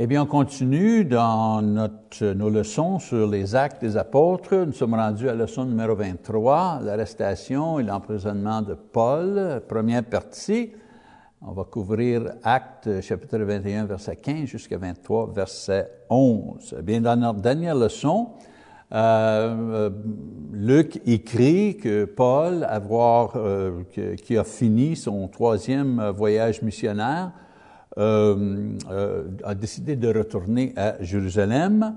Eh bien, on continue dans notre, nos leçons sur les actes des apôtres. Nous sommes rendus à la leçon numéro 23, l'arrestation et l'emprisonnement de Paul, première partie. On va couvrir Actes chapitre 21, verset 15 jusqu'à 23, verset 11. Eh bien, dans notre dernière leçon, euh, Luc écrit que Paul, avoir, euh, qui a fini son troisième voyage missionnaire, euh, euh, a décidé de retourner à Jérusalem.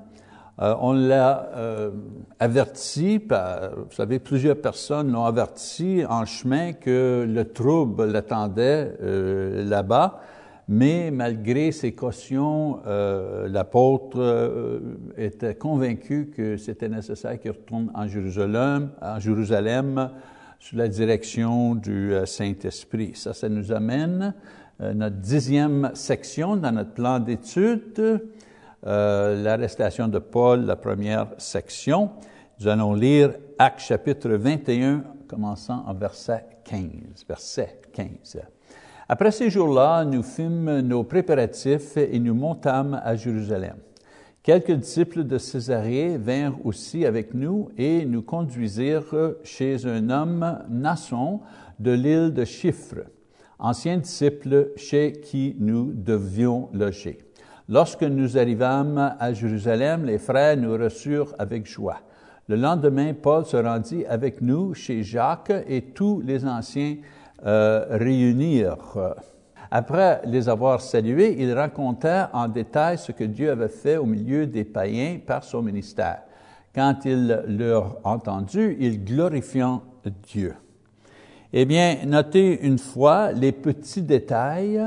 Euh, on l'a euh, averti, par, vous savez, plusieurs personnes l'ont averti en chemin que le trouble l'attendait euh, là-bas, mais malgré ses cautions, l'apôtre était convaincu que c'était nécessaire qu'il retourne en Jérusalem, en Jérusalem sous la direction du Saint-Esprit. Ça, ça nous amène euh, notre dixième section dans notre plan d'études, euh, l'arrestation de Paul, la première section. Nous allons lire Actes chapitre 21, commençant en verset 15. Verset 15. Après ces jours-là, nous fîmes nos préparatifs et nous montâmes à Jérusalem. Quelques disciples de Césarée vinrent aussi avec nous et nous conduisirent chez un homme Nasson de l'île de Chypre ancien disciple chez qui nous devions loger. Lorsque nous arrivâmes à Jérusalem, les frères nous reçurent avec joie. Le lendemain, Paul se rendit avec nous chez Jacques et tous les anciens euh, réunirent. Après les avoir salués, il raconta en détail ce que Dieu avait fait au milieu des païens par son ministère. Quand il leur entendu, ils glorifiant Dieu. Eh bien, notez une fois les petits détails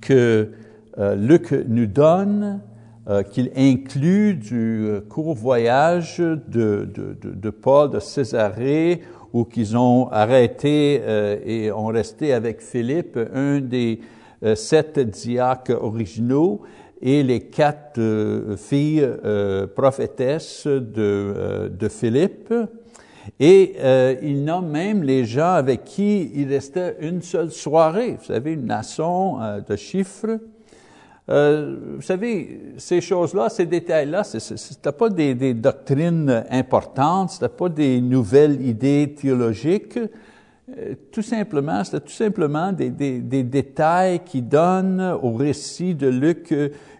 que euh, Luc nous donne, euh, qu'il inclut du euh, court voyage de, Paul de Césarée, où qu'ils ont arrêté et ont resté avec Philippe, un des sept diacres originaux, et les quatre filles prophétesses de Philippe. Et euh, il nomme même les gens avec qui il restait une seule soirée. Vous savez, une nation euh, de chiffres. Euh, vous savez, ces choses-là, ces détails-là, ce n'était pas des, doctrines importantes, ce n'était pas des nouvelles idées théologiques. Euh, tout simplement, c'était tout simplement des, des détails qui donnent au récit de Luc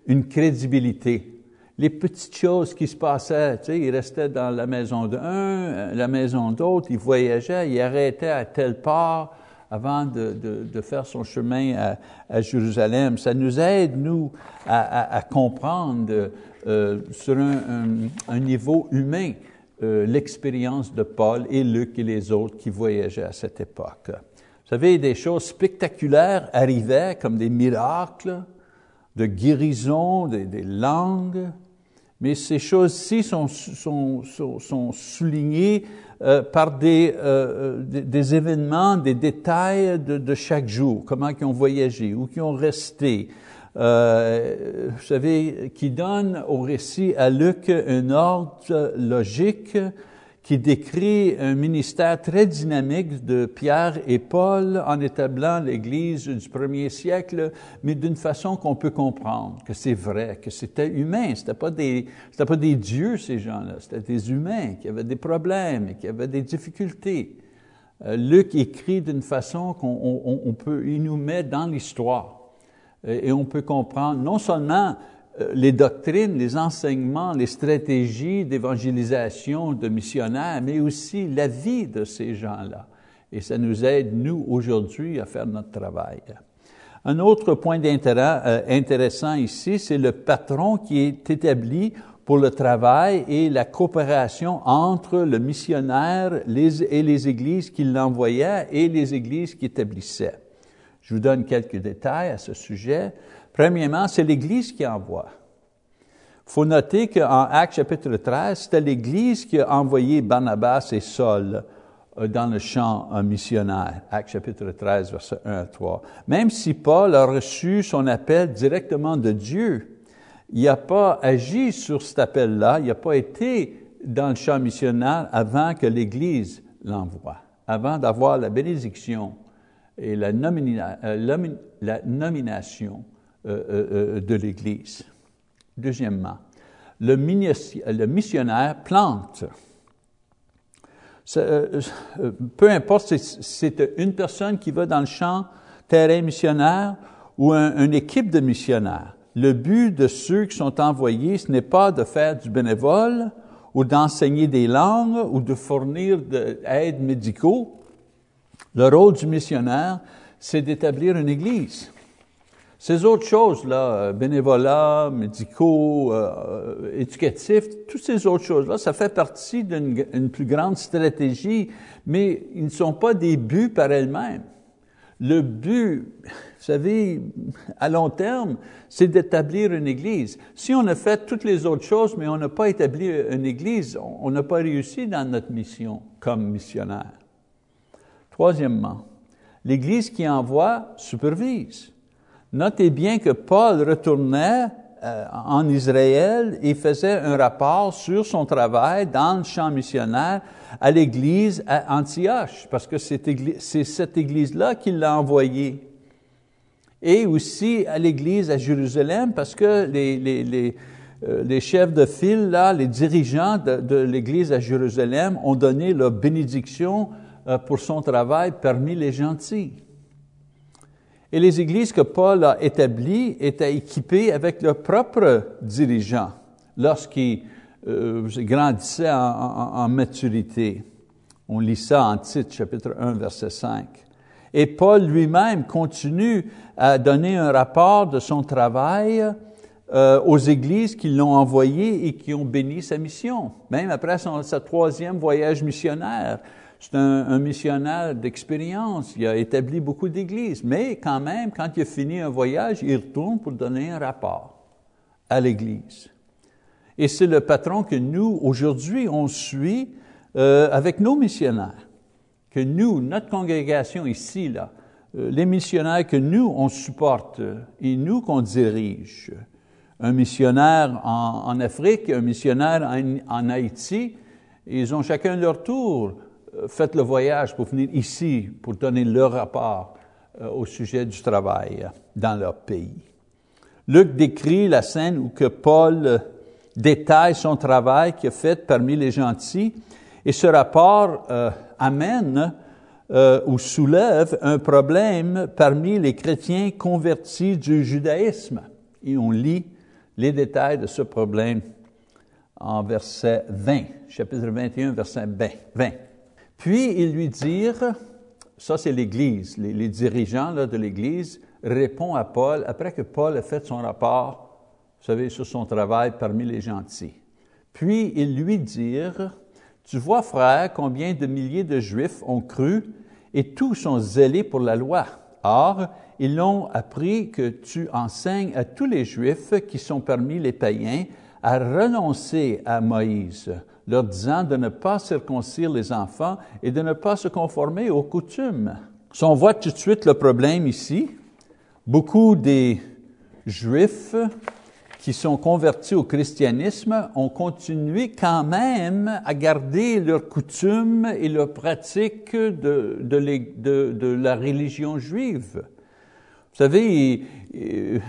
une crédibilité les petites choses qui se passaient. Tu sais, il restait dans la maison d'un, euh, la maison d'autre, il voyageait, il arrêtait à telle part avant de, de, faire son chemin à, à, Jérusalem. Ça nous aide, nous, à, à, comprendre euh, sur un, un, un, niveau humain euh, l'expérience de Paul et Luc et les autres qui voyageaient à cette époque. Vous savez, des choses spectaculaires arrivaient comme des miracles de guérison des, des langues, mais ces choses-ci sont, sont, sont, soulignées euh, par des, euh, des, des, événements, des détails de, chaque jour, comment ils ont voyagé, où ils ont resté. Euh, vous savez, qui donne au récit à Luc un ordre logique qui décrit un ministère très dynamique de Pierre et Paul en établant l'Église du premier siècle, mais d'une façon qu'on peut comprendre que c'est vrai, que c'était humain. C'était pas des, c'était pas des dieux ces gens-là, c'était des humains qui avaient des problèmes, qui avaient des difficultés. Euh, Luc écrit d'une façon qu'on on, peut, il nous met dans l'histoire et on peut comprendre non seulement les doctrines, les enseignements, les stratégies d'évangélisation de missionnaires, mais aussi la vie de ces gens-là. Et ça nous aide, nous, aujourd'hui, à faire notre travail. Un autre point d'intérêt euh, intéressant ici, c'est le patron qui est établi pour le travail et la coopération entre le missionnaire et les églises qui l'envoyaient et les églises qui établissaient. Je vous donne quelques détails à ce sujet. Premièrement, c'est l'Église qui envoie. Il faut noter qu'en Actes chapitre 13, c'était l'Église qui a envoyé Barnabas et Saul euh, dans le champ missionnaire. Actes chapitre 13, verset 1 à 3. Même si Paul a reçu son appel directement de Dieu, il n'a pas agi sur cet appel-là, il n'a pas été dans le champ missionnaire avant que l'Église l'envoie, avant d'avoir la bénédiction et la, euh, la nomination de l'Église. Deuxièmement, le missionnaire plante. Peu importe si c'est une personne qui va dans le champ, terrain missionnaire, ou une équipe de missionnaires. Le but de ceux qui sont envoyés, ce n'est pas de faire du bénévole ou d'enseigner des langues ou de fournir de l'aide médicaux. Le rôle du missionnaire, c'est d'établir une église. Ces autres choses-là, bénévolat, médicaux, euh, éducatifs, toutes ces autres choses-là, ça fait partie d'une plus grande stratégie, mais ils ne sont pas des buts par elles-mêmes. Le but, vous savez, à long terme, c'est d'établir une Église. Si on a fait toutes les autres choses, mais on n'a pas établi une Église, on n'a pas réussi dans notre mission comme missionnaire. Troisièmement, l'Église qui envoie supervise. Notez bien que Paul retournait euh, en Israël et faisait un rapport sur son travail dans le champ missionnaire à l'église à Antioche, parce que c'est cette église-là qui l'a envoyé. Et aussi à l'église à Jérusalem, parce que les, euh, chefs de file, là, les dirigeants de, de l'église à Jérusalem ont donné leur bénédiction euh, pour son travail parmi les gentils. Et les églises que Paul a établies étaient équipées avec leurs propres dirigeants lorsqu'ils euh, grandissaient en, maturité. On lit ça en titre, chapitre 1, verset 5. Et Paul lui-même continue à donner un rapport de son travail euh, aux églises qui l'ont envoyé et qui ont béni sa mission, même après son, sa troisième voyage missionnaire. C'est un, missionnaire d'expérience. Il a établi beaucoup d'églises. Mais quand même, quand il a fini un voyage, il retourne pour donner un rapport à l'Église. Et c'est le patron que nous, aujourd'hui, on suit euh, avec nos missionnaires. Que nous, notre congrégation ici, là, euh, les missionnaires que nous, on supporte et nous qu'on dirige. Un missionnaire en, Afrique, un missionnaire en, Haïti, ils ont chacun leur tour faites le voyage pour venir ici pour donner leur rapport euh, au sujet du travail euh, dans leur pays. Luc décrit la scène où que Paul détaille son travail qu'il a fait parmi les gentils et ce rapport amène ou soulève un problème parmi les chrétiens convertis du judaïsme. Et on lit les détails de ce problème en verset 20, chapitre 21, verset 20. Puis ils lui dirent, ça c'est l'Église, les, dirigeants de l'Église répondent à Paul, après que Paul a fait son rapport, vous savez, sur son travail parmi les gentils. Puis ils lui dirent, tu vois frère, combien de milliers de Juifs ont cru et tous sont zélés pour la loi. Or, ils ont appris que tu enseignes à tous les Juifs qui sont parmi les païens à renoncer à Moïse, leur disant de ne pas circoncire les enfants et de ne pas se conformer aux coutumes. On voit tout de suite le problème ici, beaucoup des Juifs qui sont convertis au christianisme ont continué quand même à garder leurs coutumes et leurs pratiques de la religion juive. Vous savez,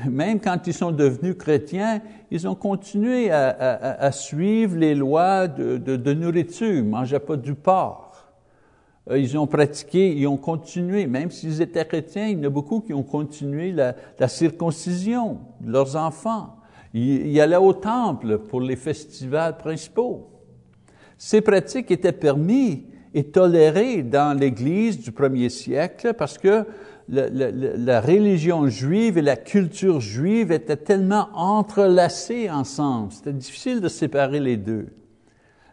même quand ils sont devenus chrétiens, ils ont continué à, suivre les lois de, nourriture. Ne mangeaient pas du porc. Euh, ils ont pratiqué, ils ont continué, même s'ils étaient chrétiens, il y en a beaucoup qui ont continué la, circoncision de leurs enfants. Ils, ils allaient au temple pour les festivals principaux. Ces pratiques étaient permises et tolérées dans l'Église du premier siècle parce que la, religion juive et la culture juive étaient tellement entrelacées ensemble. C'était difficile de séparer les deux.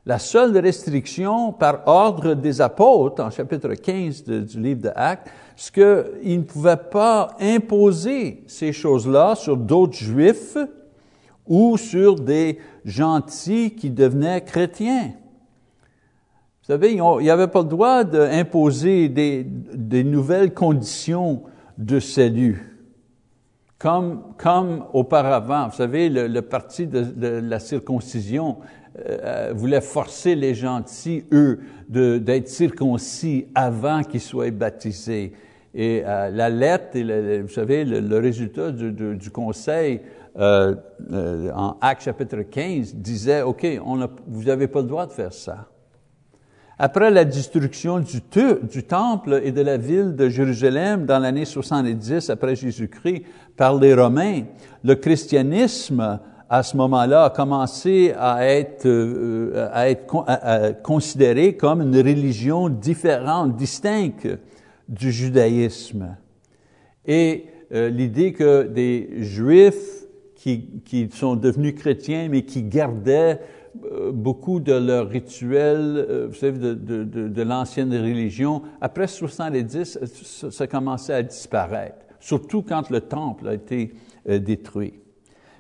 La seule restriction par ordre des apôtres, en chapitre 15 du livre de Actes, c'est qu'ils ne pouvaient pas imposer ces choses-là sur d'autres juifs ou sur des gentils qui devenaient chrétiens. Vous savez, il n'y avait pas le droit d'imposer des, nouvelles conditions de salut. Comme, auparavant, vous savez, le, parti de, la circoncision euh, voulait forcer les gentils, eux, d'être circoncis avant qu'ils soient baptisés. Et euh, la lettre, et vous savez, le, résultat du, conseil euh, euh, en Actes chapitre 15 disait, OK, vous n'avez pas le droit de faire ça. Après la destruction du, temple et de la ville de Jérusalem dans l'année 70 après Jésus-Christ par les Romains, le christianisme à ce moment-là a commencé à être, euh, considéré comme une religion différente, distincte du judaïsme. Et euh, l'idée que des Juifs qui, sont devenus chrétiens, mais qui gardaient beaucoup de leurs rituels, euh, vous savez, de, l'ancienne religion. Après 70, ça, ça commençait à disparaître, surtout quand le temple a été euh, détruit.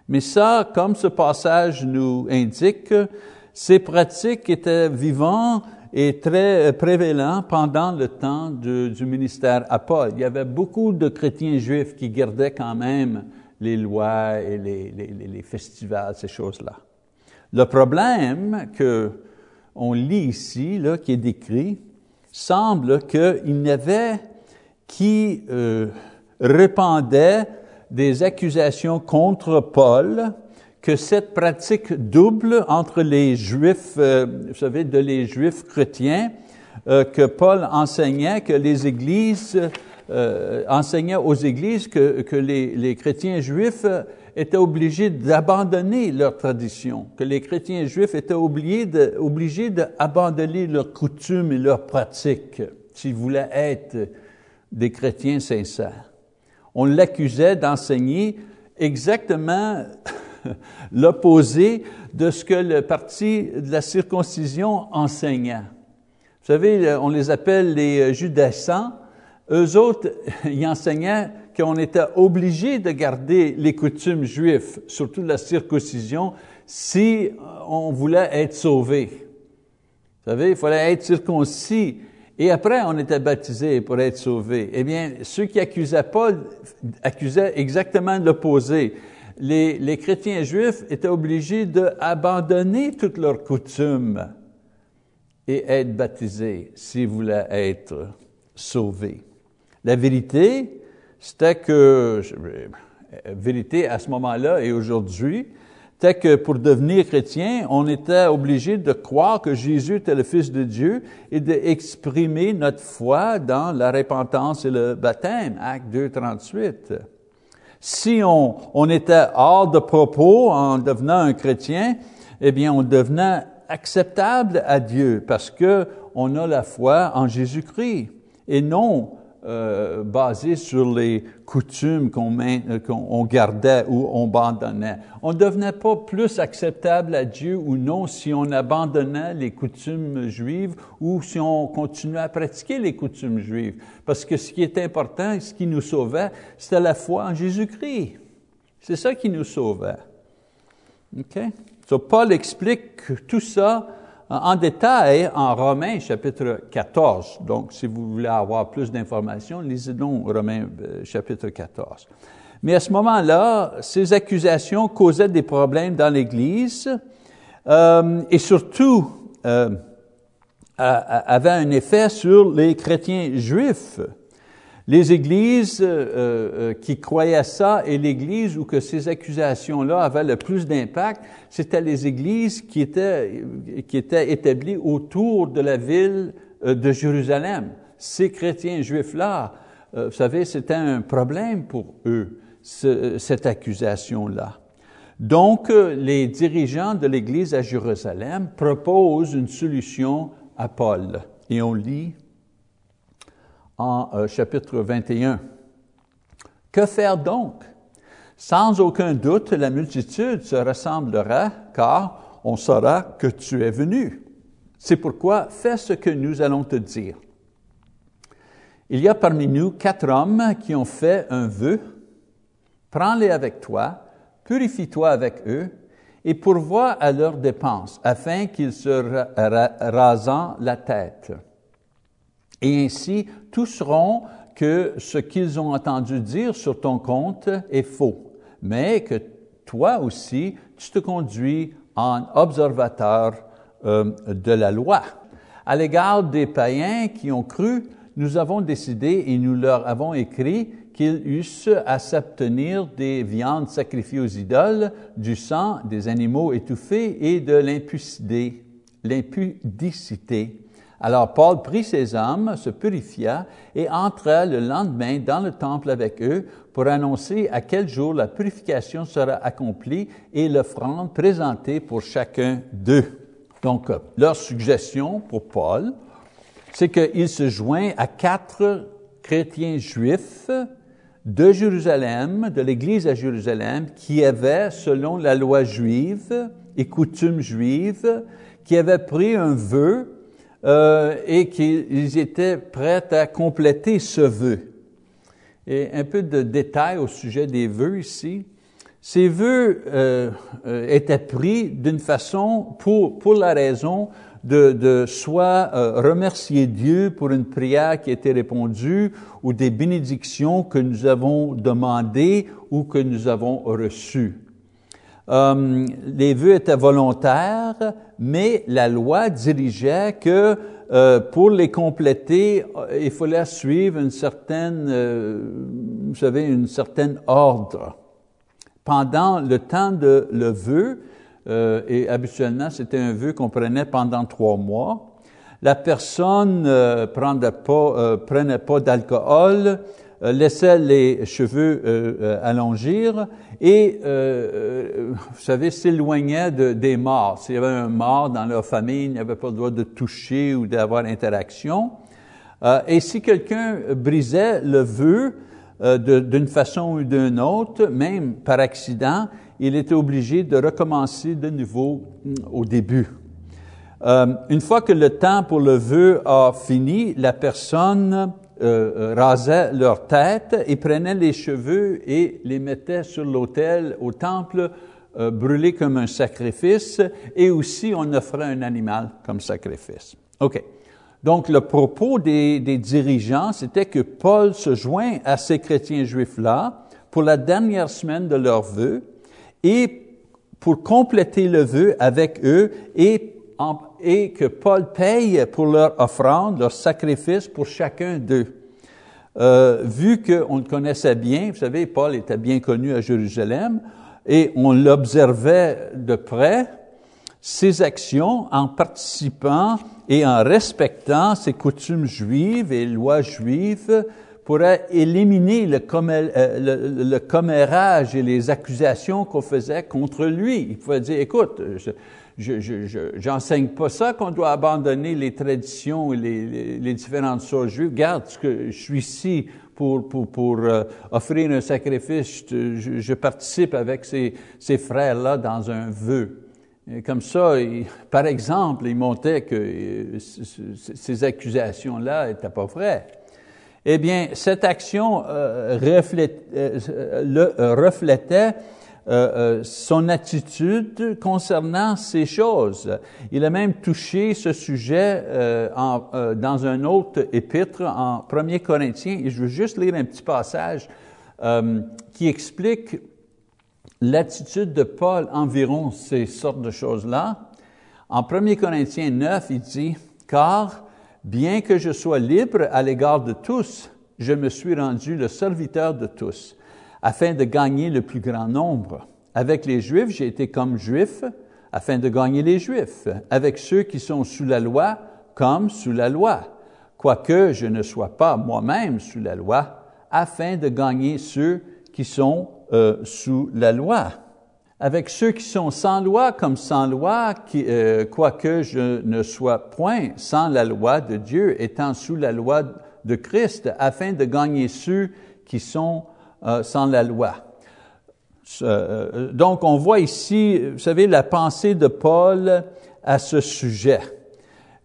Mais ça, comme ce passage nous indique, ces pratiques étaient vivantes et très prévalentes pendant le temps du ministère à Paul. Il y avait beaucoup de chrétiens juifs qui gardaient quand même les lois et les festivals, ces choses-là. Le problème que on lit ici, qui est décrit, semble qu'il y avait qui euh, répandait des accusations contre Paul, que cette pratique double entre les Juifs, euh, vous savez, de les Juifs chrétiens, euh, que Paul enseignait, que les églises euh, enseignaient aux églises que, les chrétiens juifs étaient obligés d'abandonner leur tradition, que les chrétiens juifs étaient obligés d'abandonner leurs coutumes et leurs pratiques s'ils voulaient être des chrétiens sincères. On l'accusait d'enseigner exactement l'opposé de ce que le parti de la circoncision enseignait. Vous savez, on les appelle les judaïsants. Eux autres, ils enseignaient qu'on était obligé de garder les coutumes juives, surtout la circoncision, si on voulait être sauvé. Vous savez, il fallait être circoncis. Et après, on était baptisé pour être sauvé. Eh bien, ceux qui accusaient Paul accusaient exactement l'opposé. Les, les, chrétiens juifs étaient obligés d'abandonner toutes leurs coutumes et être baptisés s'ils voulaient être sauvés. La vérité, c'était que, vérité à ce moment-là et aujourd'hui, c'était que pour devenir chrétien, on était obligé de croire que Jésus était le Fils de Dieu et d'exprimer notre foi dans la repentance et le baptême, Acte 2, 38. Si on, on était hors de propos en devenant un chrétien, eh bien, on devenait acceptable à Dieu parce que on a la foi en Jésus-Christ et non euh, basé sur les coutumes qu'on euh, gardait ou on abandonnait. On ne devenait pas plus acceptable à Dieu ou non si on abandonnait les coutumes juives ou si on continuait à pratiquer les coutumes juives. Parce que ce qui est important, ce qui nous sauvait, c'était la foi en Jésus-Christ. C'est ça qui nous sauvait. OK? So Paul explique tout ça en détail en Romains chapitre 14. Donc, si vous voulez avoir plus d'informations, lisez donc Romains euh, chapitre 14. Mais à ce moment-là, ces accusations causaient des problèmes dans l'Église euh, et surtout euh, avaient un effet sur les chrétiens juifs. Les églises euh, euh, qui croyaient ça et l'église où que ces accusations-là avaient le plus d'impact, c'était les églises qui étaient, établies autour de la ville euh, de Jérusalem. Ces chrétiens juifs-là, vous savez, c'était un problème pour eux, cette accusation-là. Donc, les dirigeants de l'Église à Jérusalem proposent une solution à Paul. Et on lit en euh, chapitre 21. Que faire donc? Sans aucun doute, la multitude se rassemblera, car on saura que tu es venu. C'est pourquoi fais ce que nous allons te dire. Il y a parmi nous quatre hommes qui ont fait un vœu. Prends-les avec toi, purifie-toi avec eux, et pourvois à leurs dépenses, afin qu'ils se rasent la tête. Et ainsi, tous sauront que ce qu'ils ont entendu dire sur ton compte est faux, mais que toi aussi, tu te conduis en observateur euh, de la loi. À l'égard des païens qui ont cru, nous avons décidé et nous leur avons écrit qu'ils eussent à s'abstenir des viandes sacrifiées aux idoles, du sang, des animaux étouffés et de l'impudicité. Alors Paul prit ses hommes, se purifia et entra le lendemain dans le temple avec eux pour annoncer à quel jour la purification sera accomplie et l'offrande présentée pour chacun d'eux. Donc, leur suggestion pour Paul, c'est qu'il se joint à quatre chrétiens juifs de Jérusalem, de l'Église à Jérusalem, qui avaient, selon la loi juive et coutumes juives, qui avaient pris un vœu euh, et qu'ils étaient prêts à compléter ce vœu. Et un peu de détails au sujet des vœux ici. Ces vœux euh, euh, étaient pris d'une façon pour, pour la raison de, de soit remercier Dieu pour une prière qui a été répondue ou des bénédictions que nous avons demandées ou que nous avons reçues. Euh, les vœux étaient volontaires, mais la loi dirigeait que euh, pour les compléter, euh, il fallait suivre une certaine, vous savez, une certaine ordre. Pendant le temps de le vœu, et habituellement c'était un vœu qu'on prenait pendant trois mois, la personne euh, prenait pas, d'alcool, laissait les cheveux euh, euh, allongir et, vous savez, s'éloignait de, des morts. S'il y avait un mort dans leur famille, il n'y avait pas le droit de toucher ou d'avoir interaction. et si quelqu'un brisait le vœu d'une façon ou d'une autre, même par accident, il était obligé de recommencer de nouveau mm, au début. une fois que le temps pour le vœu a fini, la personne euh, euh, rasaient leur tête et prenaient les cheveux et les mettaient sur l'autel au temple euh, brûlés comme un sacrifice et aussi on offrait un animal comme sacrifice. OK. Donc le propos des, des dirigeants, c'était que Paul se joint à ces chrétiens juifs-là pour la dernière semaine de leur vœu et pour compléter le vœu avec eux et et que Paul paye pour leur offrande, leur sacrifice pour chacun d'eux. Euh, vu qu'on le connaissait bien, vous savez, Paul était bien connu à Jérusalem, et on l'observait de près, ses actions en participant et en respectant ses coutumes juives et lois juives pourraient éliminer le, euh, commérage et les accusations qu'on faisait contre lui. Il pouvait dire, écoute, je j'enseigne pas ça qu'on doit abandonner les traditions et les, les, différentes choses juives. Regarde, que je suis ici pour, pour, pour euh, offrir un sacrifice. Je, je participe avec ces, ces frères-là dans un vœu. Comme ça, par exemple, il montait que euh, ces accusations-là n'étaient pas vraies. Eh bien, cette action euh, euh, le, reflétait euh, euh, son attitude concernant ces choses. Il a même touché ce sujet euh, dans un autre épître en 1 Corinthiens, et je veux juste lire un petit passage qui explique l'attitude de Paul environ ces sortes de choses-là. En 1 Corinthiens 9, il dit, Car bien que je sois libre à l'égard de tous, je me suis rendu le serviteur de tous afin de gagner le plus grand nombre. Avec les Juifs, j'ai été comme Juif afin de gagner les Juifs. Avec ceux qui sont sous la loi, comme sous la loi. Quoique je ne sois pas moi-même sous la loi, afin de gagner ceux qui sont euh, sous la loi. Avec ceux qui sont sans loi comme sans loi, euh, quoique je ne sois point sans la loi de Dieu, étant sous la loi de Christ, afin de gagner ceux qui sont euh, sans la loi. Euh, donc, on voit ici, vous savez, la pensée de Paul à ce sujet.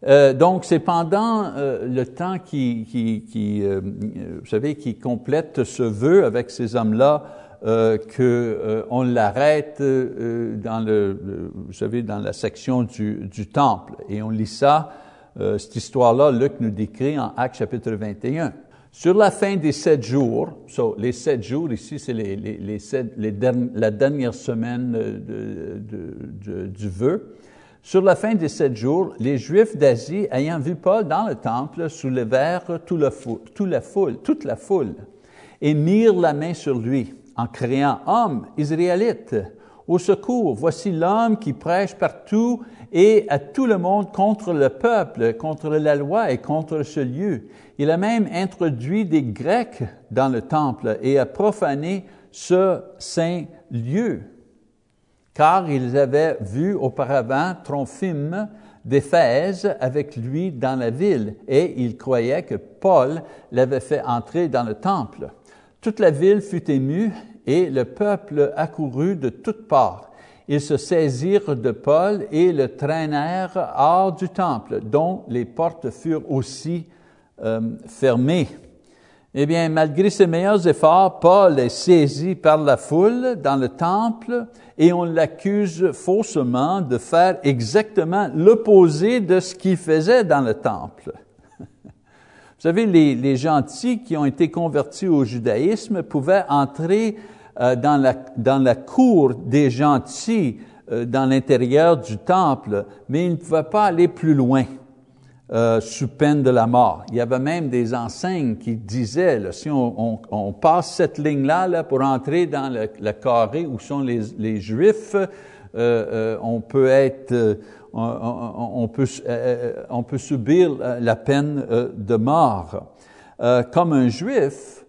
Euh, donc, c'est pendant le temps qui, vous savez, qui complète ce vœu avec ces hommes-là euh, qu'on l'arrête dans le, vous savez, dans la section du, du temple. Et on lit ça, cette histoire-là, Luc nous décrit en Actes chapitre 21. Sur la fin des sept jours, les sept jours ici, c'est la dernière semaine du vœu. Sur la fin des sept jours, les Juifs d'Asie, ayant vu Paul dans le temple, soulevèrent toute la foule, toute la foule et mirent la main sur lui en criant, Homme, Israélite, au secours, voici l'homme qui prêche partout et à tout le monde contre le peuple, contre la loi et contre ce lieu. Il a même introduit des Grecs dans le temple et a profané ce saint lieu. Car ils avaient vu auparavant Trophime d'Éphèse avec lui dans la ville et ils croyaient que Paul l'avait fait entrer dans le temple. Toute la ville fut émue et le peuple accourut de toutes parts. Ils se saisirent de Paul et le traînèrent hors du temple, dont les portes furent aussi euh, fermées. Eh bien, malgré ses meilleurs efforts, Paul est saisi par la foule dans le temple et on l'accuse faussement de faire exactement l'opposé de ce qu'il faisait dans le temple. Vous savez, les, les, gentils qui ont été convertis au judaïsme pouvaient entrer euh, dans, la, dans la cour des gentils euh, dans l'intérieur du temple, mais ils ne pouvaient pas aller plus loin. Euh, sous peine de la mort. Il y avait même des enseignes qui disaient, là, si on, on, on, passe cette ligne-là là, pour entrer dans le, le, carré où sont les, les Juifs, euh, euh, on peut être, on, peut, euh, on peut subir la peine euh, de mort. Euh, comme un juif,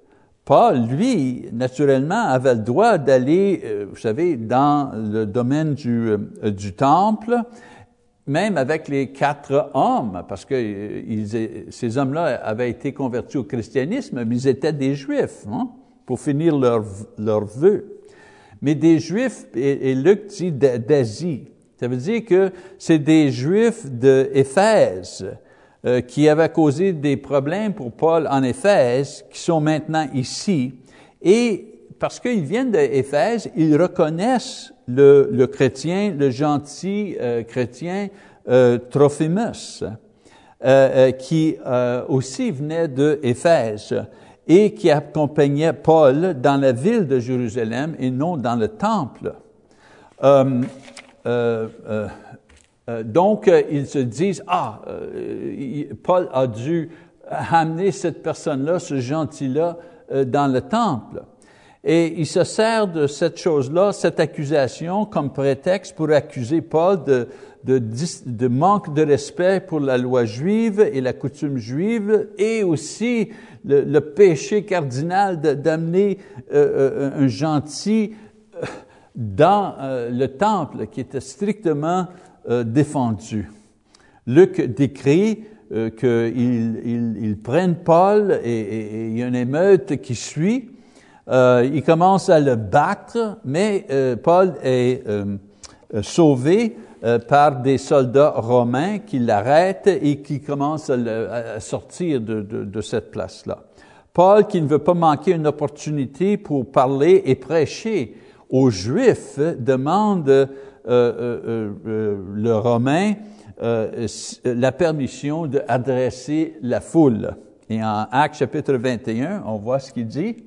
Paul, lui, naturellement, avait le droit d'aller, vous savez, dans le domaine du, du temple, même avec les quatre hommes, parce que ils, ces hommes-là avaient été convertis au christianisme, mais ils étaient des juifs, hein, pour finir leur, leur vœu. Mais des juifs, et Luc dit d'Asie, ça veut dire que c'est des Juifs d'Éphèse euh, qui avaient causé des problèmes pour Paul en Éphèse, qui sont maintenant ici. Et parce qu'ils viennent d'Éphèse, ils reconnaissent le, chrétien, le gentil euh, chrétien euh, Trophimus, qui aussi venait d'Éphèse et qui accompagnait Paul dans la ville de Jérusalem et non dans le temple. Euh, euh, euh, donc, ils se disent, ah, Paul a dû amener cette personne-là, ce gentil-là, dans le temple. Et il se sert de cette chose-là, cette accusation, comme prétexte pour accuser Paul de, de, manque de respect pour la loi juive et la coutume juive, et aussi le, péché cardinal d'amener euh, un gentil dans euh, le temple qui était strictement euh, défendu. Luc décrit euh, qu'ils ils, ils prennent Paul et, il y a une émeute qui suit. Euh, ils commencent à le battre, mais Paul est sauvé par des soldats romains qui l'arrêtent et qui commencent à, sortir de, cette place-là. Paul, qui ne veut pas manquer une opportunité pour parler et prêcher aux Juifs demande le Romain la permission d'adresser la foule. Et en Actes chapitre 21, on voit ce qu'il dit.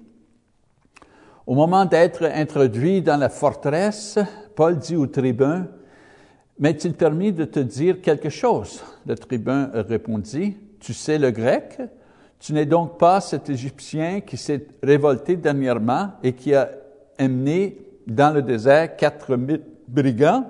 Au moment d'être introduit dans la forteresse, Paul dit au tribun, M'est-il permis de te dire quelque chose? Le tribun répondit, Tu sais le grec? Tu n'es donc pas cet Égyptien qui s'est révolté dernièrement et qui a amené dans le désert quatre brigands.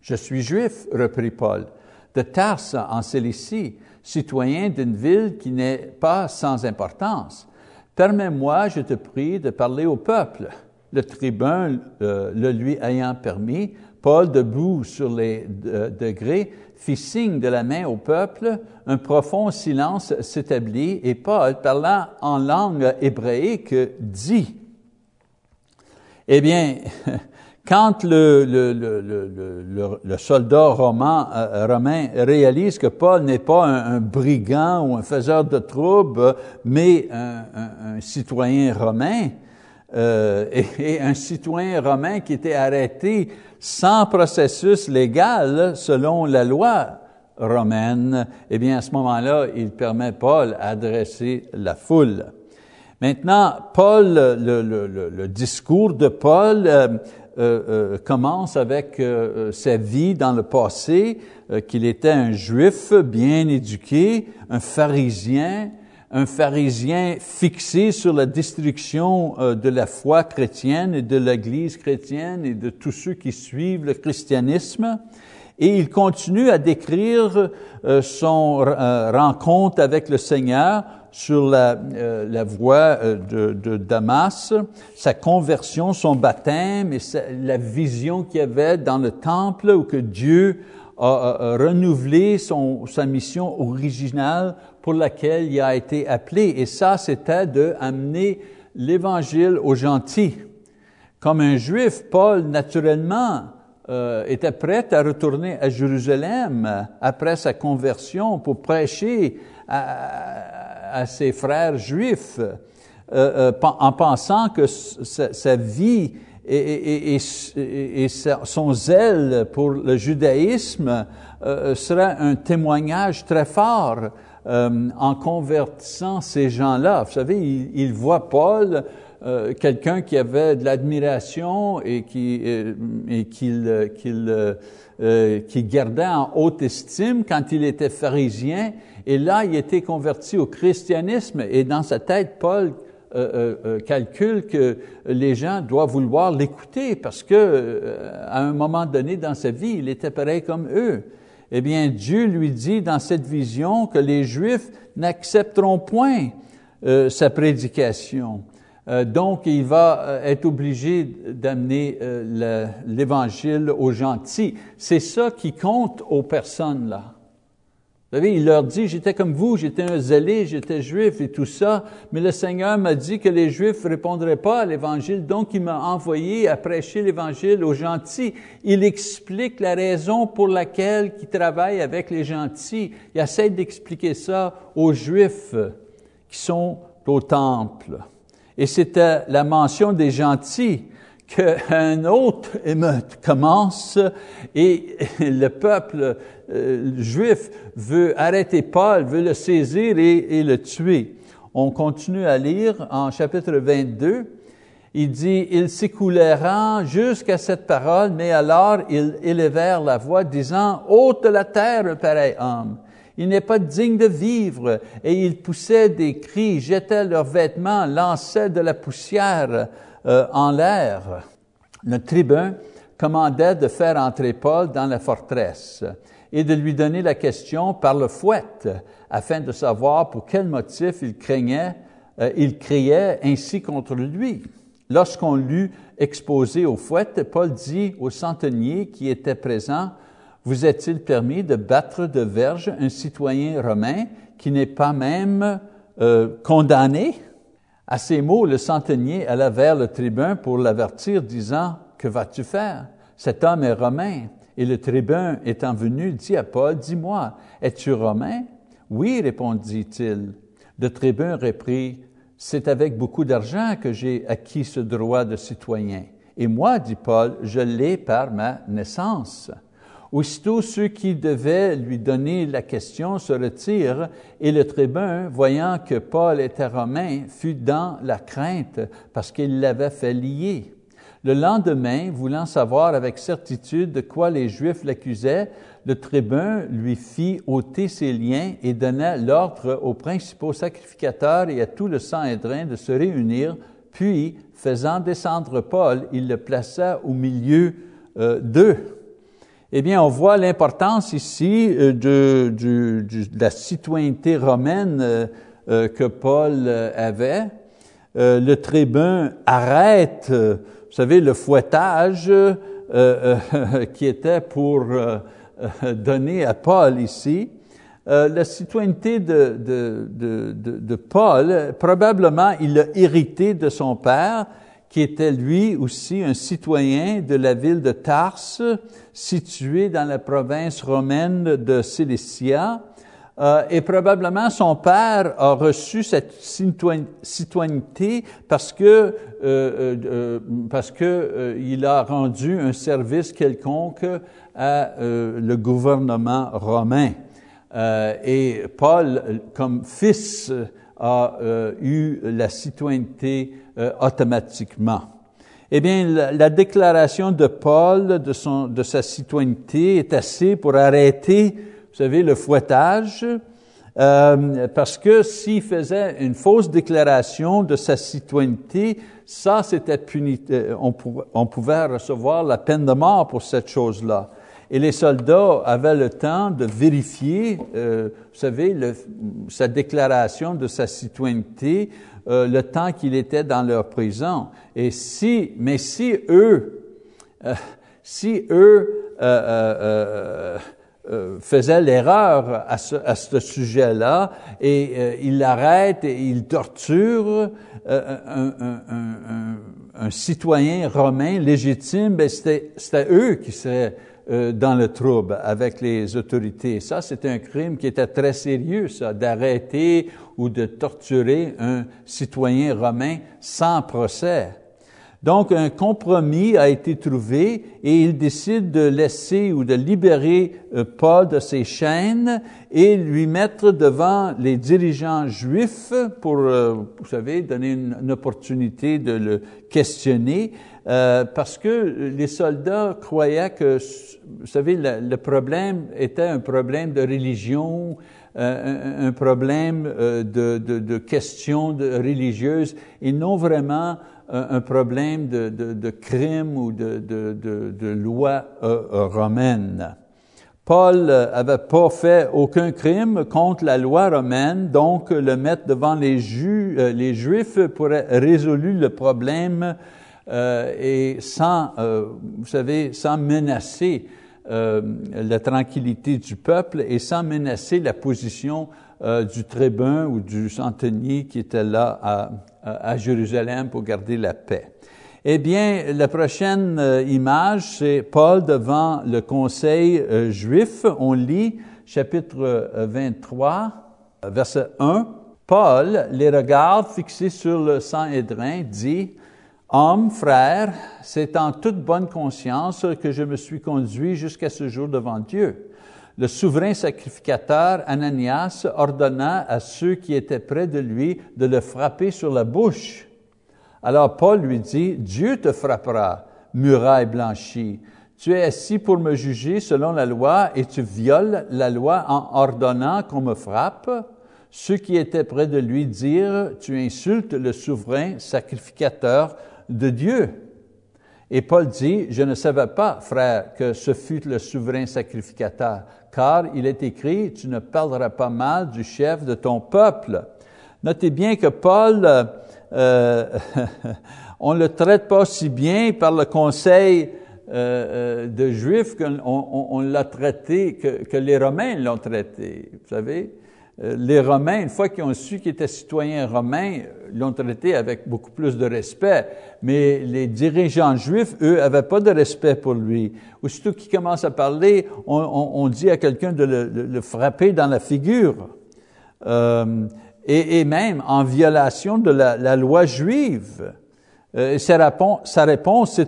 Je suis juif, reprit Paul, de Tarse en Cilicie, citoyen d'une ville qui n'est pas sans importance. Permets-moi, je te prie, de parler au peuple. Le tribun euh, le lui ayant permis, Paul, debout sur les degrés, fit signe de la main au peuple, un profond silence s'établit et Paul, parlant en langue hébraïque, dit, eh bien, quand le, soldat romain, euh, romain, réalise que Paul n'est pas un, brigand ou un faiseur de troubles, mais un, citoyen romain, euh, et, un citoyen romain qui était arrêté sans processus légal selon la loi romaine, eh bien, à ce moment-là, il permet Paul d'adresser la foule. Maintenant, Paul, le, discours de Paul euh, commence avec sa vie dans le passé, qu'il était un juif bien éduqué, un pharisien, un pharisien fixé sur la destruction de la foi chrétienne et de l'Église chrétienne et de tous ceux qui suivent le christianisme. Et il continue à décrire euh, son euh, rencontre avec le Seigneur sur la, euh, voie de, de, Damas, sa conversion, son baptême et la vision qu'il avait dans le temple où que Dieu a, renouvelé son, sa mission originale pour laquelle il a été appelé. Et ça, c'était d'amener l'Évangile aux gentils. Comme un juif, Paul, naturellement, euh, était prêt à retourner à Jérusalem après sa conversion pour prêcher à, ses frères juifs, euh, euh, en pensant que sa, vie et, son zèle pour le judaïsme serait un témoignage très fort en convertissant ces gens-là. Vous savez, il, il voit Paul euh, quelqu'un qui avait de l'admiration et qui euh, et qu'il euh, qu'il qui gardait en haute estime quand il était pharisien et là il était converti au christianisme et dans sa tête Paul calcule que les gens doivent vouloir l'écouter parce que à un moment donné dans sa vie il était pareil comme eux. Eh bien Dieu lui dit dans cette vision que les Juifs n'accepteront point sa prédication. Euh, donc, il va euh, être obligé d'amener euh, l'Évangile aux gentils. C'est ça qui compte aux personnes là. Vous savez, il leur dit, j'étais comme vous, j'étais un zélé, j'étais juif et tout ça, mais le Seigneur m'a dit que les juifs ne répondraient pas à l'Évangile, donc il m'a envoyé à prêcher l'Évangile aux gentils. Il explique la raison pour laquelle il travaille avec les gentils. Il essaie d'expliquer ça aux juifs qui sont au temple. Et c'était la mention des gentils qu'un autre émeute commence et le peuple euh, juif veut arrêter Paul, veut le saisir et, le tuer. On continue à lire en chapitre 22. Il dit, ils s'écoulèrent jusqu'à cette parole, mais alors ils élevèrent la voix disant, ôte la terre pareil homme il n'est pas digne de vivre. Et ils poussaient des cris, jetaient leurs vêtements, lançaient de la poussière euh, en l'air. Le tribun commandait de faire entrer Paul dans la forteresse et de lui donner la question par le fouet, afin de savoir pour quel motif il craignait, euh, il criait ainsi contre lui. Lorsqu'on l'eut exposé au fouet, Paul dit au centenier qui était présent, vous est-il permis de battre de verge un citoyen romain qui n'est pas même euh, condamné? À ces mots, le centenier alla vers le tribun pour l'avertir, disant, Que vas-tu faire? Cet homme est romain. Et le tribun étant venu, dit à Paul, Dis-moi, es-tu romain? Oui, répondit-il. Le tribun reprit, C'est avec beaucoup d'argent que j'ai acquis ce droit de citoyen. Et moi, dit Paul, je l'ai par ma naissance. Aussitôt, ceux qui devaient lui donner la question se retirent, et le tribun, voyant que Paul était romain, fut dans la crainte parce qu'il l'avait fait lier. Le lendemain, voulant savoir avec certitude de quoi les Juifs l'accusaient, le tribun lui fit ôter ses liens et donna l'ordre aux principaux sacrificateurs et à tout le Sanhédrin de se réunir, puis, faisant descendre Paul, il le plaça au milieu euh, d'eux. Eh bien, on voit l'importance ici euh, de, la citoyenneté romaine euh, euh, que Paul avait. le tribun arrête, vous savez, le fouettage qui était pour donner à Paul ici. la citoyenneté de, de, Paul, probablement, il a hérité de son père, qui était lui aussi un citoyen de la ville de Tarse, située dans la province romaine de Cilicia. Euh, et probablement son père a reçu cette citoyenneté parce que euh, euh, euh parce que euh, il a rendu un service quelconque à le gouvernement romain. et Paul, comme fils, a eu la citoyenneté euh, automatiquement. Eh bien, la, déclaration de Paul de, son, de sa citoyenneté est assez pour arrêter, vous savez, le fouettage, euh, parce que s'il faisait une fausse déclaration de sa citoyenneté, ça, c'était puni, euh, on, on, pouvait recevoir la peine de mort pour cette chose-là. Et les soldats avaient le temps de vérifier, euh, vous savez, le, sa déclaration de sa citoyenneté euh, le temps qu'il était dans leur prison. Et si, mais si eux, euh, si eux euh, faisaient l'erreur à ce, à ce sujet-là et ils l'arrêtent et ils torturent un, un, un, un, citoyen romain légitime, ben c'était eux qui seraient dans le trouble avec les autorités. Ça, c'était un crime qui était très sérieux, ça, d'arrêter ou de torturer un citoyen romain sans procès. Donc un compromis a été trouvé et il décide de laisser ou de libérer euh, Paul de ses chaînes et lui mettre devant les dirigeants juifs pour, euh, vous savez, donner une, opportunité de le questionner, euh, parce que les soldats croyaient que, vous savez, le problème était un problème de religion, un, problème de, de, questions religieuse. Et non vraiment un problème de, de, de crime ou de, de, de, loi euh, euh, romaine. Paul avait pas fait aucun crime contre la loi romaine, donc le mettre devant les, ju les Juifs pourrait résoudre le problème euh, et sans, vous savez, sans menacer euh, la tranquillité du peuple et sans menacer la position euh, du tribun ou du centenier qui était là à, Jérusalem pour garder la paix. Eh bien, la prochaine euh, image, c'est Paul devant le conseil juif. On lit chapitre 23, verset 1. Paul les regarde fixés sur le Sanhédrin, dit, Homme, frère, c'est en toute bonne conscience que je me suis conduit jusqu'à ce jour devant Dieu. Le souverain sacrificateur Ananias ordonna à ceux qui étaient près de lui de le frapper sur la bouche. Alors Paul lui dit, Dieu te frappera, muraille blanchie. Tu es assis pour me juger selon la loi et tu violes la loi en ordonnant qu'on me frappe. Ceux qui étaient près de lui dirent, Tu insultes le souverain sacrificateur de Dieu. Et Paul dit, je ne savais pas, frère, que ce fut le souverain sacrificateur, car il est écrit, tu ne parleras pas mal du chef de ton peuple. Notez bien que Paul, euh, euh on ne le traite pas si bien par le conseil euh, euh de Juifs qu'on on, l'a traité, que, les Romains l'ont traité. Vous savez, les Romains, une fois qu'ils ont su qu'il était citoyen romain, l'ont traité avec beaucoup plus de respect. Mais les dirigeants juifs, eux, avaient pas de respect pour lui. Aussitôt qu'il commence à parler, on, dit à quelqu'un de, le, frapper dans la figure. Euh, et, même en violation de la, loi juive. Euh, sa, réponse, sa réponse,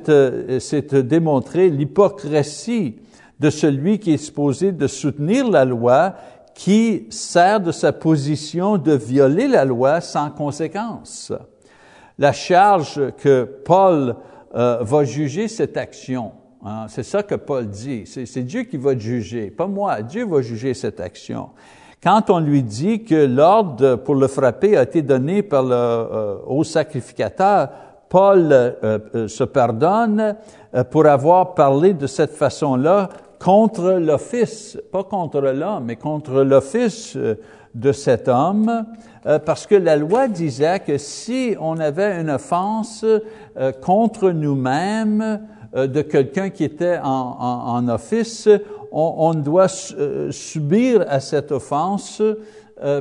c'est de démontrer l'hypocrisie de celui qui est supposé de soutenir la loi qui sert de sa position de violer la loi sans conséquence. La charge que Paul euh, va juger cette action, hein, c'est ça que Paul dit, c'est Dieu qui va juger, pas moi, Dieu va juger cette action. Quand on lui dit que l'ordre pour le frapper a été donné par le euh, haut sacrificateur, Paul euh, se pardonne pour avoir parlé de cette façon-là contre l'office, pas contre l'homme, mais contre l'office euh, de cet homme, euh, parce que la loi disait que si on avait une offense euh, contre nous-mêmes de quelqu'un qui était en, office, on, doit subir à cette offense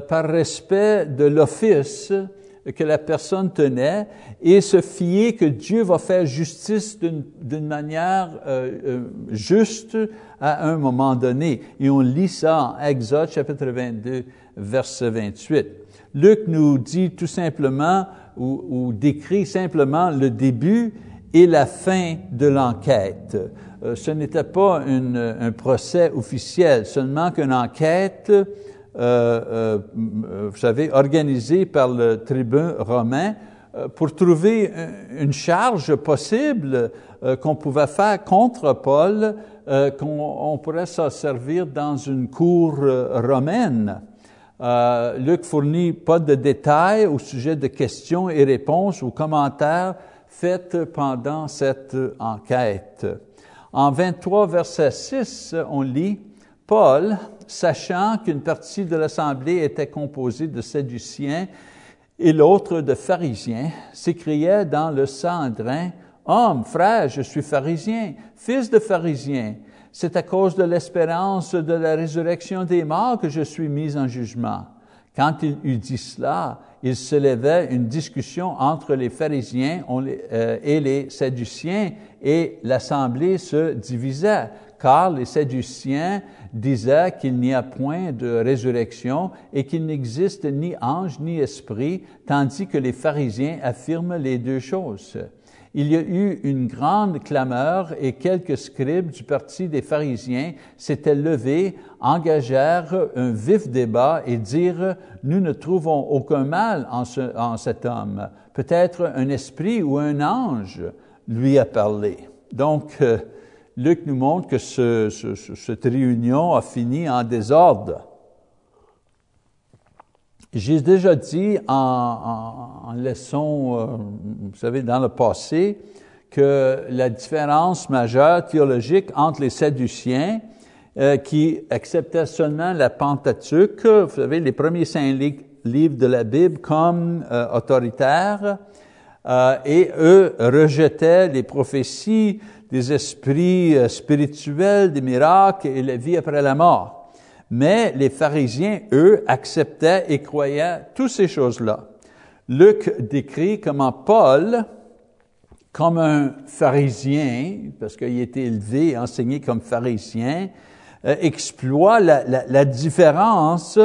par respect de l'office que la personne tenait et se fier que Dieu va faire justice d'une manière juste à un moment donné. Et on lit ça en Exode chapitre 22, verset 28. Luc nous dit tout simplement ou, décrit simplement le début et la fin de l'enquête. Euh, ce n'était pas un procès officiel, seulement qu'une enquête, euh, euh, vous savez, organisée par le tribun romain pour trouver une charge possible qu'on pouvait faire contre Paul, qu'on pourrait s'en servir dans une cour romaine. Luc fournit pas de détails au sujet de questions et réponses ou commentaires faits pendant cette enquête. En 23, verset 6, on lit, Paul, sachant qu'une partie de l'assemblée était composée de Sadduciens et l'autre de pharisiens, s'écriait dans le Sandrin, Homme, frère, je suis pharisien, fils de pharisien. C'est à cause de l'espérance de la résurrection des morts que je suis mis en jugement. Quand il eut dit cela, il se levait une discussion entre les pharisiens euh, et les sadduciens, et l'assemblée se divisait, car les sadduciens disait qu'il n'y a point de résurrection et qu'il n'existe ni ange ni esprit, tandis que les pharisiens affirment les deux choses. Il y a eu une grande clameur et quelques scribes du parti des pharisiens s'étaient levés, engagèrent un vif débat et dirent, nous ne trouvons aucun mal en, cet homme. Peut-être un esprit ou un ange lui a parlé. Donc, euh, Luc nous montre que cette réunion a fini en désordre. J'ai déjà dit en, leçon, euh, vous savez, dans le passé, que la différence majeure théologique entre les Sadduciens, euh, qui acceptaient seulement la Pentateuque, vous savez, les premiers cinq livres de la Bible comme euh, autoritaires, et eux rejetaient les prophéties des esprits euh, spirituels, des miracles et la vie après la mort. Mais les pharisiens, eux, acceptaient et croyaient toutes ces choses-là. Luc décrit comment Paul, comme un pharisien, parce qu'il était élevé, enseigné comme pharisien, euh, exploit la, différence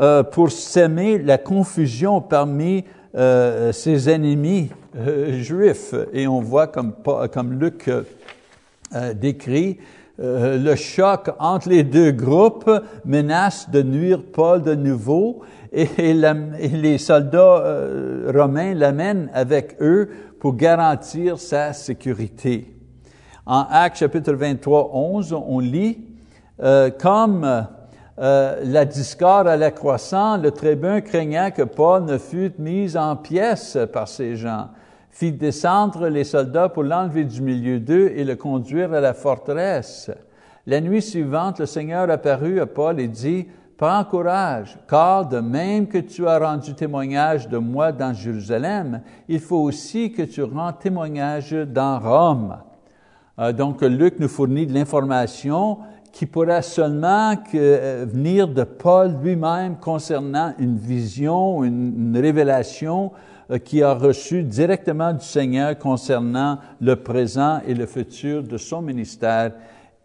euh, pour s'aimer la confusion parmi euh, ses ennemis juifs. Et on voit comme, comme Luc euh, décrit, euh, le choc entre les deux groupes menace de nuire Paul de nouveau et, les soldats euh, romains l'amènent avec eux pour garantir sa sécurité. En Actes chapitre 23, 11, on lit, comme la discorde allait croissant, le tribun craignant que Paul ne fût mis en pièces par ces gens fit descendre les soldats pour l'enlever du milieu d'eux et le conduire à la forteresse. La nuit suivante, le Seigneur apparut à Paul et dit, Prends courage, car de même que tu as rendu témoignage de moi dans Jérusalem, il faut aussi que tu rends témoignage dans Rome. Euh, donc, Luc nous fournit de l'information qui pourrait seulement euh, venir de Paul lui-même concernant une vision, une révélation euh, qui a reçu directement du Seigneur concernant le présent et le futur de son ministère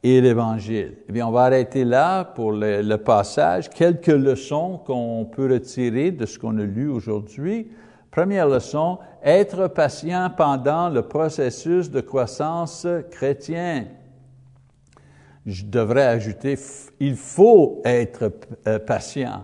et l'Évangile. Eh bien, on va arrêter là pour le, le passage. Quelques leçons qu'on peut retirer de ce qu'on a lu aujourd'hui. Première leçon, être patient pendant le processus de croissance chrétien. Je devrais ajouter, il faut être euh, patient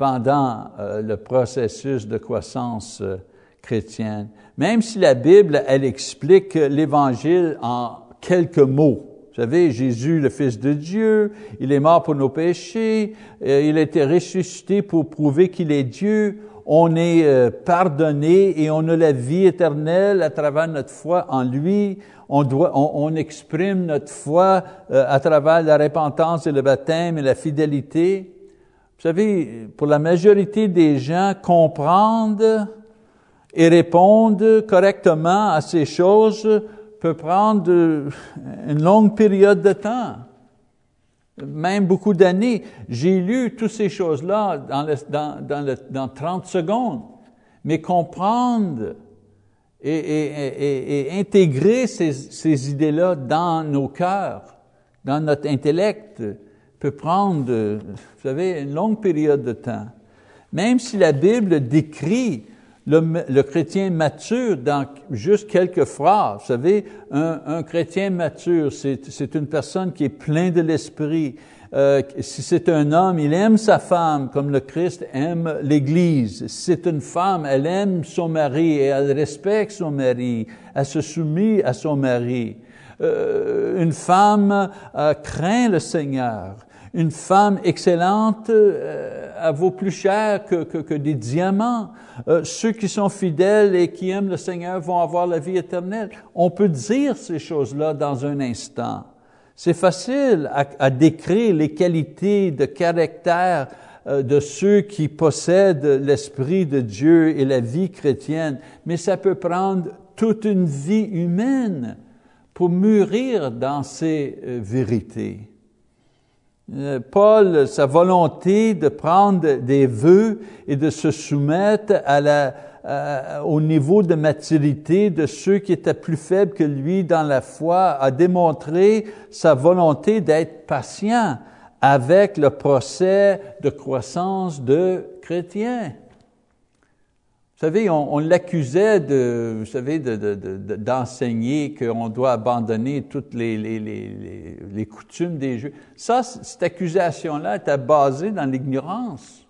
pendant euh, le processus de croissance euh, chrétienne. Même si la Bible, elle explique l'Évangile en quelques mots. Vous savez, Jésus, le Fils de Dieu, il est mort pour nos péchés, euh, il a été ressuscité pour prouver qu'il est Dieu, on est pardonné et on a la vie éternelle à travers notre foi en lui. On, doit, on, on exprime notre foi à travers la repentance et le baptême et la fidélité. Vous savez, pour la majorité des gens, comprendre et répondre correctement à ces choses peut prendre une longue période de temps, même beaucoup d'années. J'ai lu toutes ces choses-là dans, dans, dans, dans 30 secondes, mais comprendre et, et, et, intégrer ces, ces idées-là dans nos cœurs, dans notre intellect, peut prendre, vous savez, une longue période de temps. Même si la Bible décrit le, chrétien mature dans juste quelques phrases. Vous savez, un, chrétien mature, c'est une personne qui est plein de l'esprit. Euh, si c'est un homme, il aime sa femme comme le Christ aime l'Église. Si c'est une femme, elle aime son mari et elle respecte son mari. Elle se soumet à son mari. Euh, une femme euh, craint le Seigneur. Une femme excellente euh, vaut plus cher que, que, que des diamants. Euh, ceux qui sont fidèles et qui aiment le Seigneur vont avoir la vie éternelle. On peut dire ces choses-là dans un instant. C'est facile à, à, décrire les qualités de caractère euh, de ceux qui possèdent l'Esprit de Dieu et la vie chrétienne, mais ça peut prendre toute une vie humaine pour mûrir dans ces euh, vérités. Euh, Paul, sa volonté de prendre des vœux et de se soumettre à la, au niveau de maturité de ceux qui étaient plus faibles que lui dans la foi, a démontré sa volonté d'être patient avec le procès de croissance de chrétiens. Vous savez, on, l'accusait de, vous savez, d'enseigner de, de, qu'on doit abandonner toutes les, coutumes des Juifs. Ça, cette accusation-là était basée dans l'ignorance.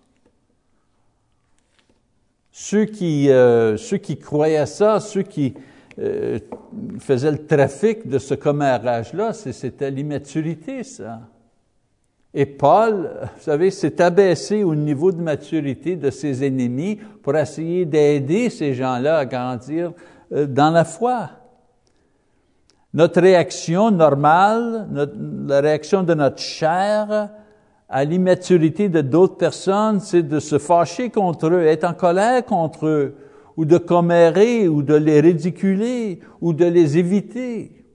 Ceux qui, euh, croyaient ça, ceux qui euh, faisaient le trafic de ce commérage-là, c'était l'immaturité, ça. Et Paul, vous savez, s'est abaissé au niveau de maturité de ses ennemis pour essayer d'aider ces gens-là à grandir euh, dans la foi. Notre réaction normale, la réaction de notre chair à l'immaturité de d'autres personnes, c'est de se fâcher contre eux, être en colère contre eux, ou de commérer, ou de les ridiculer, ou de les éviter.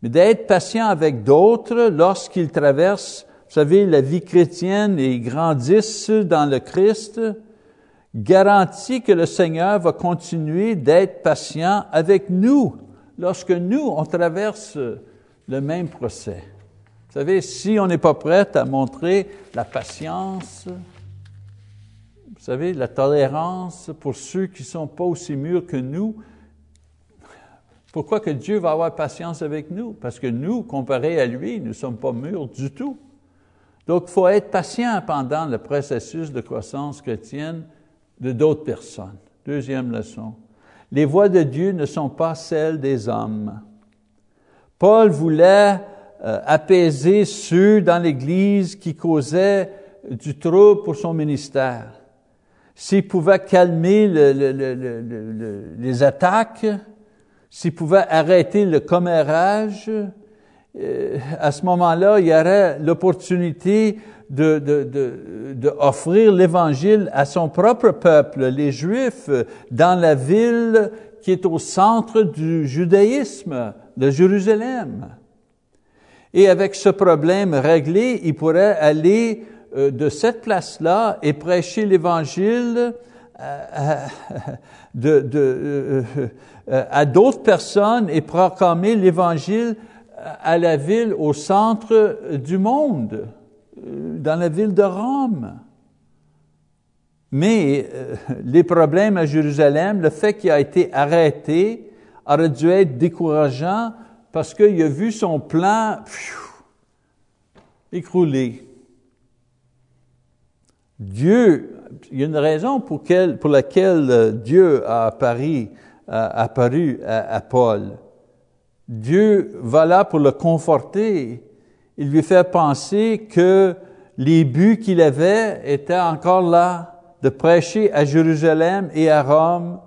Mais d'être patient avec d'autres lorsqu'ils traversent vous savez, la vie chrétienne et grandissent dans le Christ, garantit que le Seigneur va continuer d'être patient avec nous lorsque nous, on traverse le même procès. Vous savez, si on n'est pas prêt à montrer la patience, vous savez, la tolérance pour ceux qui ne sont pas aussi mûrs que nous, pourquoi que Dieu va avoir patience avec nous? Parce que nous, comparés à lui, nous ne sommes pas mûrs du tout. Donc, il faut être patient pendant le processus de croissance chrétienne de d'autres personnes. Deuxième leçon. Les voies de Dieu ne sont pas celles des hommes. Paul voulait euh, apaiser ceux dans l'Église qui causaient du trouble pour son ministère. S'il pouvait calmer le, le, le, les attaques, s'il pouvait arrêter le commérage, à ce moment-là, il y aurait l'opportunité de, de, de, offrir l'Évangile à son propre peuple, les Juifs, dans la ville qui est au centre du judaïsme, de Jérusalem. Et avec ce problème réglé, il pourrait aller euh, de cette place-là et prêcher l'Évangile euh, à d'autres personnes et proclamer l'Évangile à la ville au centre du monde, euh, dans la ville de Rome. Mais euh, les problèmes à Jérusalem, le fait qu'il a été arrêté, aurait dû être décourageant parce qu'il a vu son plan écrouler. Dieu, il y a une raison pour, laquelle euh, Dieu a apparu, à Paul. Dieu va là pour le conforter. Il lui fait penser que les buts qu'il avait étaient encore là, de prêcher à Jérusalem et à Rome,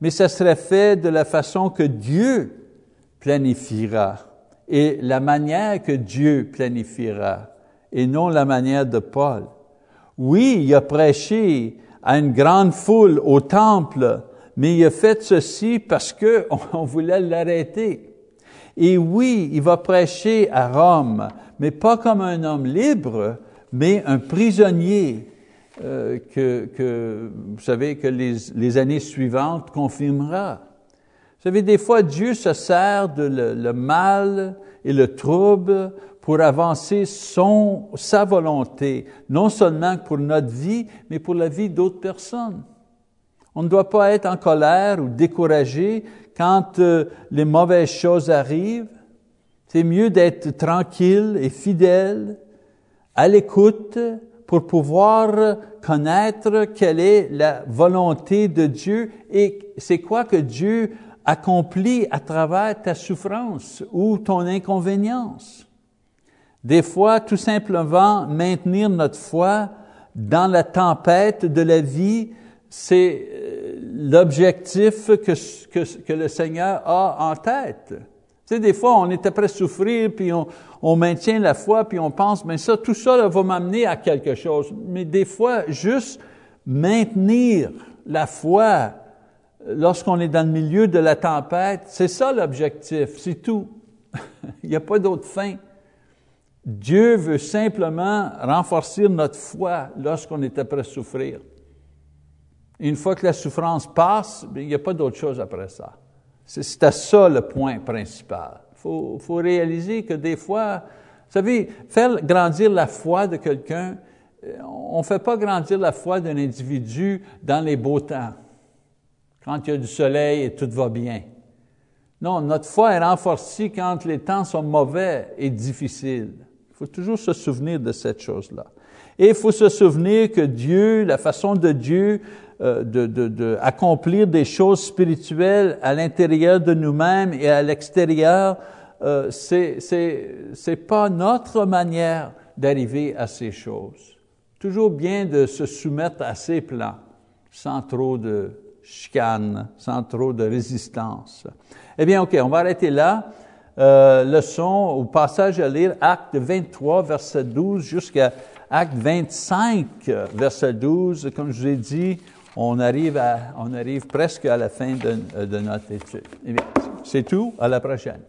mais ça serait fait de la façon que Dieu planifiera et la manière que Dieu planifiera et non la manière de Paul. Oui, il a prêché à une grande foule au temple, mais il a fait ceci parce que on voulait l'arrêter. Et oui, il va prêcher à Rome, mais pas comme un homme libre, mais un prisonnier euh, que, que, vous savez, que les, années suivantes confirmera. Vous savez, des fois, Dieu se sert de le, le mal et le trouble pour avancer son, sa volonté, non seulement pour notre vie, mais pour la vie d'autres personnes. On ne doit pas être en colère ou découragé quand euh, les mauvaises choses arrivent. C'est mieux d'être tranquille et fidèle, à l'écoute, pour pouvoir connaître quelle est la volonté de Dieu et c'est quoi que Dieu accomplit à travers ta souffrance ou ton inconvénience. Des fois, tout simplement, maintenir notre foi dans la tempête de la vie, c'est l'objectif que, que, le Seigneur a en tête. Tu sais, des fois, on est après souffrir, puis on, on maintient la foi, puis on pense, mais ça, tout ça va m'amener à quelque chose. Mais des fois, juste maintenir la foi lorsqu'on est dans le milieu de la tempête, c'est ça l'objectif, c'est tout. Il n'y a pas d'autre fin. Dieu veut simplement renforcer notre foi lorsqu'on est après souffrir. Une fois que la souffrance passe, il n'y a pas d'autre chose après ça. C'est à ça le point principal. Il faut, faut, réaliser que des fois, vous savez, faire grandir la foi de quelqu'un, euh, on ne fait pas grandir la foi d'un individu dans les beaux temps, quand il y a du soleil et tout va bien. Non, notre foi est renforcée quand les temps sont mauvais et difficiles. Il faut toujours se souvenir de cette chose-là. Et il faut se souvenir que Dieu, la façon de Dieu euh, de, de, de, accomplir des choses spirituelles à l'intérieur de nous-mêmes et à l'extérieur, euh, c'est c'est pas notre manière d'arriver à ces choses. Toujours bien de se soumettre à ces plans, sans trop de chicane, sans trop de résistance. Eh bien, ok, on va arrêter là. Euh, leçon ou passage à lire, acte 23, verset 12 jusqu'à acte 25, verset 12. Comme je vous ai dit, on arrive, à, on arrive presque à la fin de, de notre étude. Eh bien, c'est tout. À la prochaine.